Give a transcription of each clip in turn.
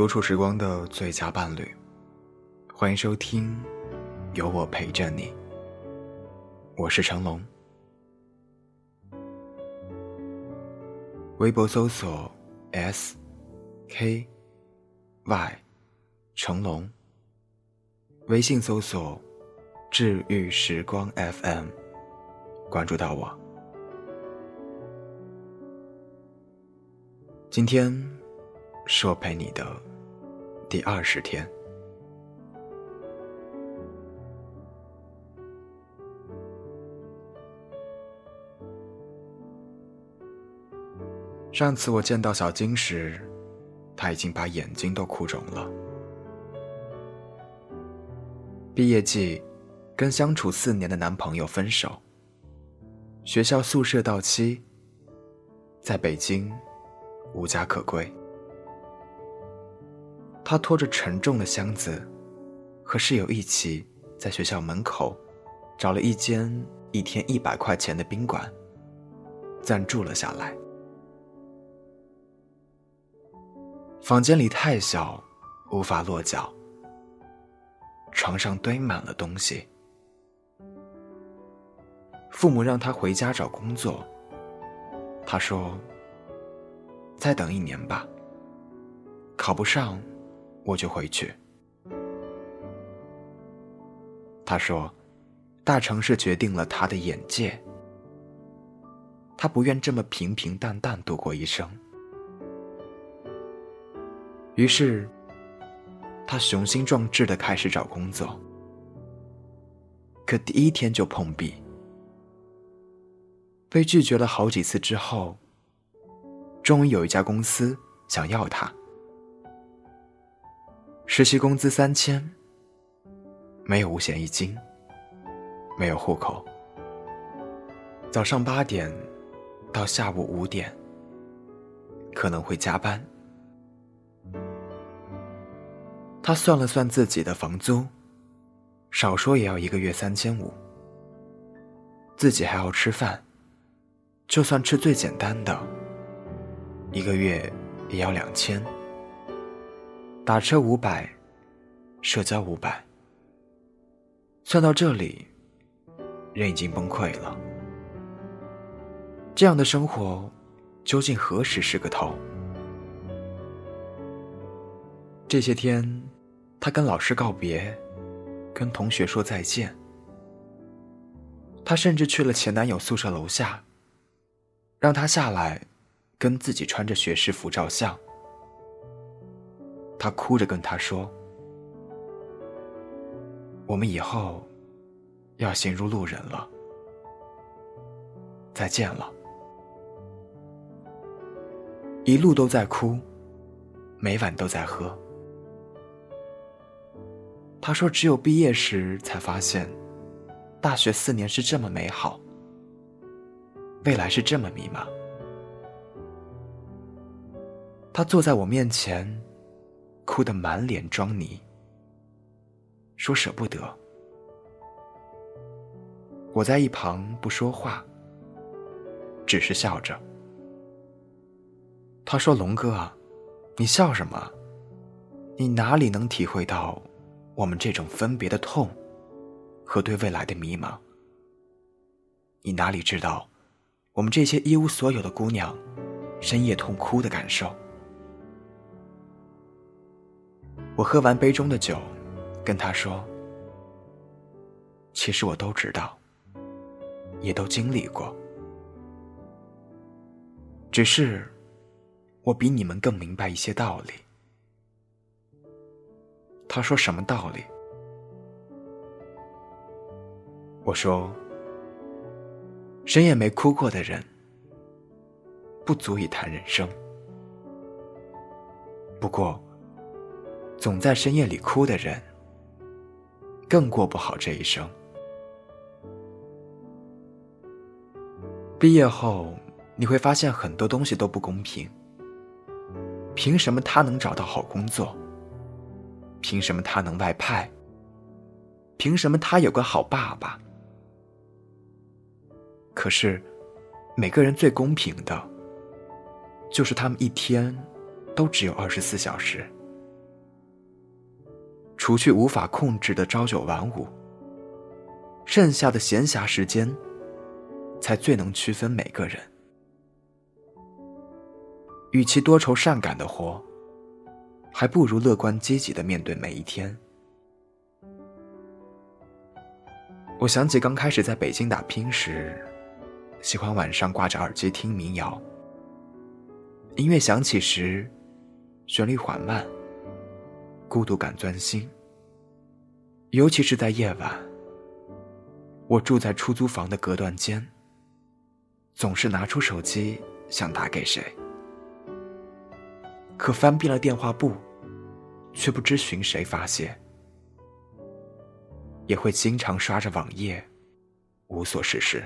独处时光的最佳伴侣，欢迎收听，有我陪着你。我是成龙，微博搜索 S K Y 成龙，微信搜索治愈时光 FM，关注到我。今天是我陪你的第二十天。上次我见到小金时，他已经把眼睛都哭肿了。毕业季，跟相处四年的男朋友分手，学校宿舍到期，在北京。无家可归，他拖着沉重的箱子，和室友一起在学校门口找了一间一天一百块钱的宾馆，暂住了下来。房间里太小，无法落脚，床上堆满了东西。父母让他回家找工作，他说。再等一年吧。考不上，我就回去。他说：“大城市决定了他的眼界，他不愿这么平平淡淡度过一生。”于是，他雄心壮志的开始找工作。可第一天就碰壁，被拒绝了好几次之后。终于有一家公司想要他，实习工资三千，没有五险一金，没有户口，早上八点到下午五点，可能会加班。他算了算自己的房租，少说也要一个月三千五，自己还要吃饭，就算吃最简单的。一个月也要两千，打车五百，社交五百，算到这里，人已经崩溃了。这样的生活，究竟何时是个头？这些天，他跟老师告别，跟同学说再见。他甚至去了前男友宿舍楼下，让他下来。跟自己穿着学士服照相，他哭着跟他说：“我们以后要行如路人了，再见了。”一路都在哭，每晚都在喝。他说：“只有毕业时才发现，大学四年是这么美好，未来是这么迷茫。”他坐在我面前，哭得满脸妆泥，说舍不得。我在一旁不说话，只是笑着。他说：“龙哥啊，你笑什么？你哪里能体会到我们这种分别的痛和对未来的迷茫？你哪里知道我们这些一无所有的姑娘深夜痛哭的感受？”我喝完杯中的酒，跟他说：“其实我都知道，也都经历过，只是我比你们更明白一些道理。”他说：“什么道理？”我说：“谁也没哭过的人，不足以谈人生。不过。”总在深夜里哭的人，更过不好这一生。毕业后，你会发现很多东西都不公平。凭什么他能找到好工作？凭什么他能外派？凭什么他有个好爸爸？可是，每个人最公平的，就是他们一天都只有二十四小时。除去无法控制的朝九晚五，剩下的闲暇时间，才最能区分每个人。与其多愁善感的活，还不如乐观积极的面对每一天。我想起刚开始在北京打拼时，喜欢晚上挂着耳机听民谣。音乐响起时，旋律缓慢，孤独感钻心。尤其是在夜晚，我住在出租房的隔断间，总是拿出手机想打给谁，可翻遍了电话簿，却不知寻谁发泄。也会经常刷着网页，无所事事，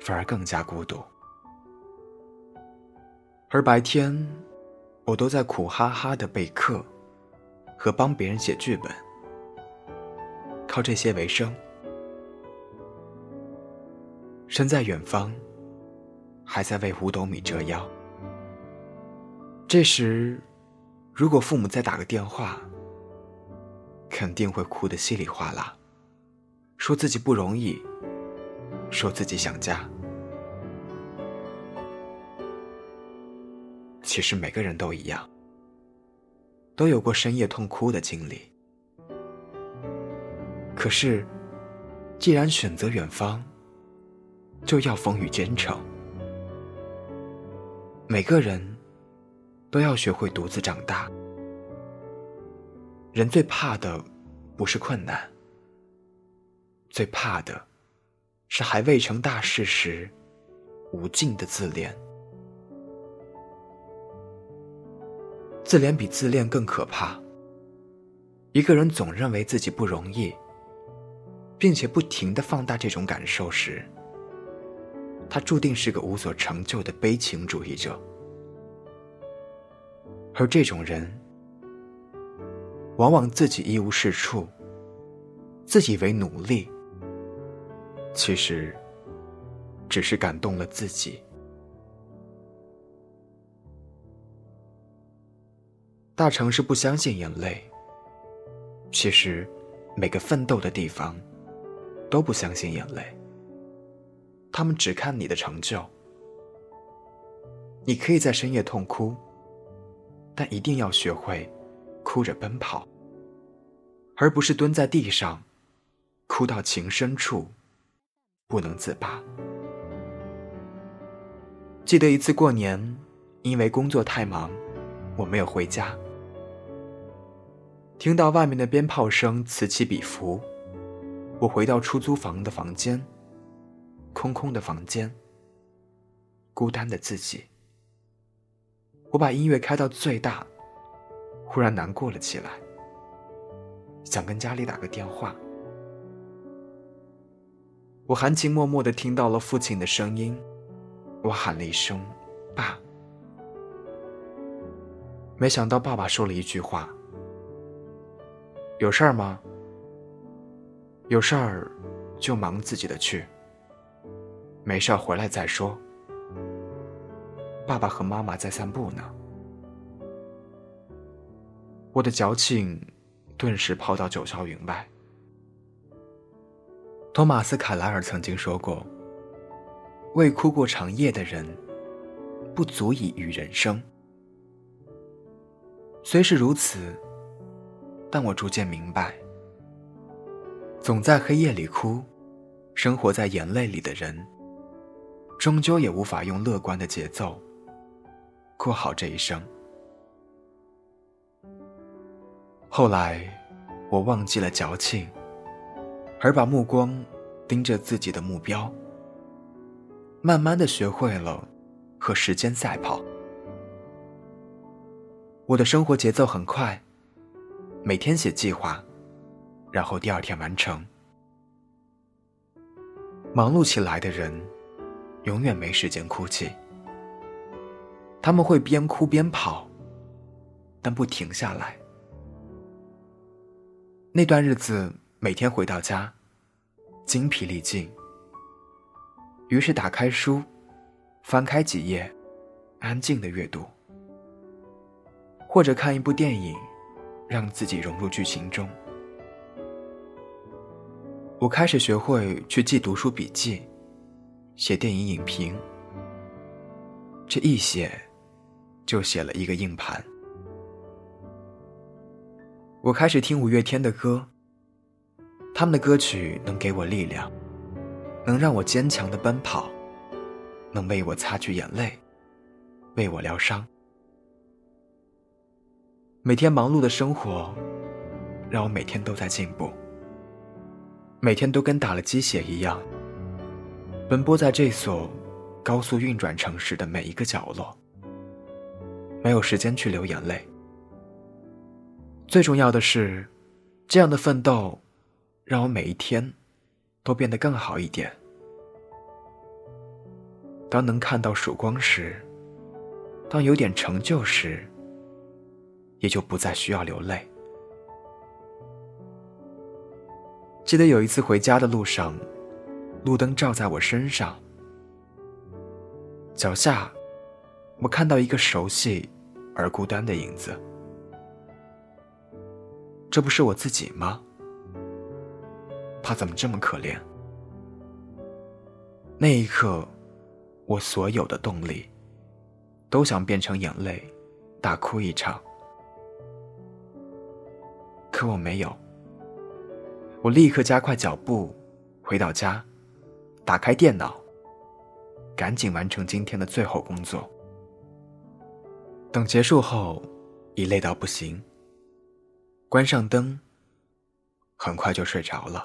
反而更加孤独。而白天，我都在苦哈哈的备课和帮别人写剧本，靠这些为生。身在远方，还在为五斗米折腰。这时，如果父母再打个电话，肯定会哭得稀里哗啦，说自己不容易，说自己想家。其实每个人都一样，都有过深夜痛哭的经历。可是，既然选择远方，就要风雨兼程。每个人都要学会独自长大。人最怕的不是困难，最怕的是还未成大事时无尽的自怜。自怜比自恋更可怕。一个人总认为自己不容易，并且不停的放大这种感受时，他注定是个无所成就的悲情主义者。而这种人。往往自己一无是处，自以为努力，其实只是感动了自己。大城市不相信眼泪，其实每个奋斗的地方都不相信眼泪，他们只看你的成就。你可以在深夜痛哭，但一定要学会。哭着奔跑，而不是蹲在地上，哭到情深处，不能自拔。记得一次过年，因为工作太忙，我没有回家。听到外面的鞭炮声此起彼伏，我回到出租房的房间，空空的房间，孤单的自己。我把音乐开到最大。忽然难过了起来，想跟家里打个电话。我含情脉脉的听到了父亲的声音，我喊了一声“爸”，没想到爸爸说了一句话：“有事儿吗？有事儿就忙自己的去，没事儿回来再说。爸爸和妈妈在散步呢。”我的矫情顿时抛到九霄云外。托马斯·卡莱尔曾经说过：“未哭过长夜的人，不足以与人生。”虽是如此，但我逐渐明白，总在黑夜里哭，生活在眼泪里的人，终究也无法用乐观的节奏过好这一生。后来，我忘记了矫情，而把目光盯着自己的目标。慢慢的学会了和时间赛跑。我的生活节奏很快，每天写计划，然后第二天完成。忙碌起来的人，永远没时间哭泣。他们会边哭边跑，但不停下来。那段日子，每天回到家，精疲力尽。于是打开书，翻开几页，安静的阅读，或者看一部电影，让自己融入剧情中。我开始学会去记读书笔记，写电影影评。这一写，就写了一个硬盘。我开始听五月天的歌，他们的歌曲能给我力量，能让我坚强的奔跑，能为我擦去眼泪，为我疗伤。每天忙碌的生活，让我每天都在进步。每天都跟打了鸡血一样，奔波在这所高速运转城市的每一个角落，没有时间去流眼泪。最重要的是，这样的奋斗，让我每一天都变得更好一点。当能看到曙光时，当有点成就时，也就不再需要流泪。记得有一次回家的路上，路灯照在我身上，脚下，我看到一个熟悉而孤单的影子。这不是我自己吗？他怎么这么可怜？那一刻，我所有的动力，都想变成眼泪，大哭一场，可我没有。我立刻加快脚步，回到家，打开电脑，赶紧完成今天的最后工作。等结束后，已累到不行，关上灯，很快就睡着了。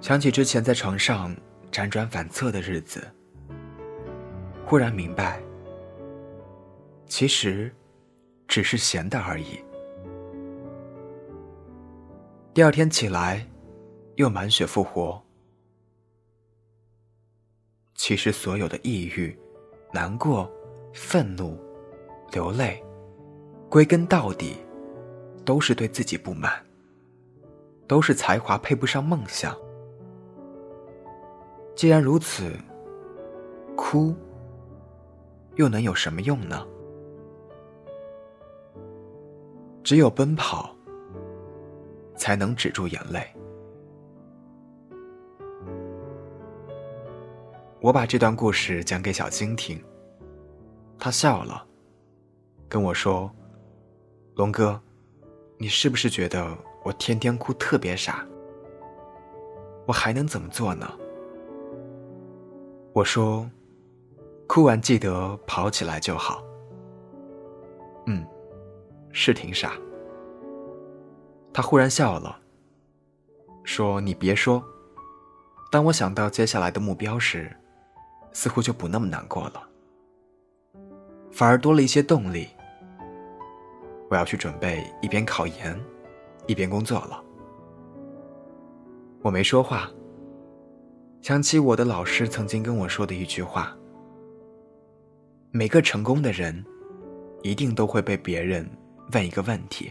想起之前在床上辗转反侧的日子，忽然明白，其实只是闲的而已。第二天起来，又满血复活。其实所有的抑郁、难过、愤怒、流泪，归根到底，都是对自己不满，都是才华配不上梦想。既然如此，哭又能有什么用呢？只有奔跑。才能止住眼泪。我把这段故事讲给小金听，他笑了，跟我说：“龙哥，你是不是觉得我天天哭特别傻？我还能怎么做呢？”我说：“哭完记得跑起来就好。”嗯，是挺傻。他忽然笑了，说：“你别说，当我想到接下来的目标时，似乎就不那么难过了，反而多了一些动力。我要去准备一边考研，一边工作了。”我没说话，想起我的老师曾经跟我说的一句话：“每个成功的人，一定都会被别人问一个问题。”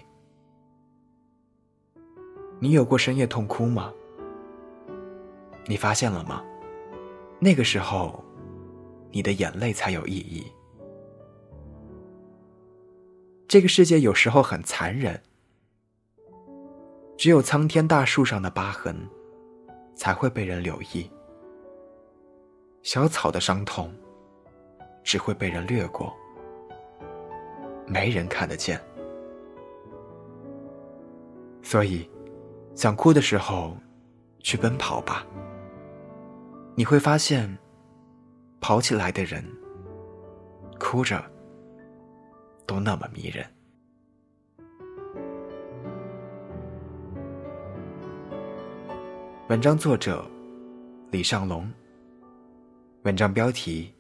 你有过深夜痛哭吗？你发现了吗？那个时候，你的眼泪才有意义。这个世界有时候很残忍，只有苍天大树上的疤痕，才会被人留意；小草的伤痛，只会被人掠过，没人看得见。所以。想哭的时候，去奔跑吧。你会发现，跑起来的人，哭着都那么迷人。文章作者李尚龙。文章标题：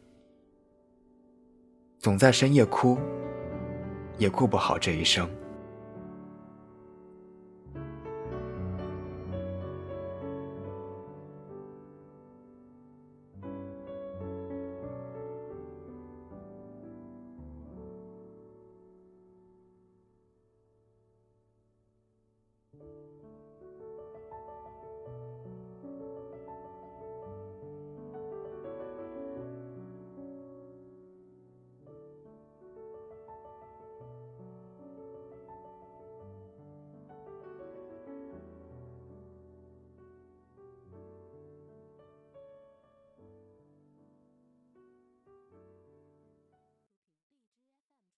总在深夜哭，也顾不好这一生。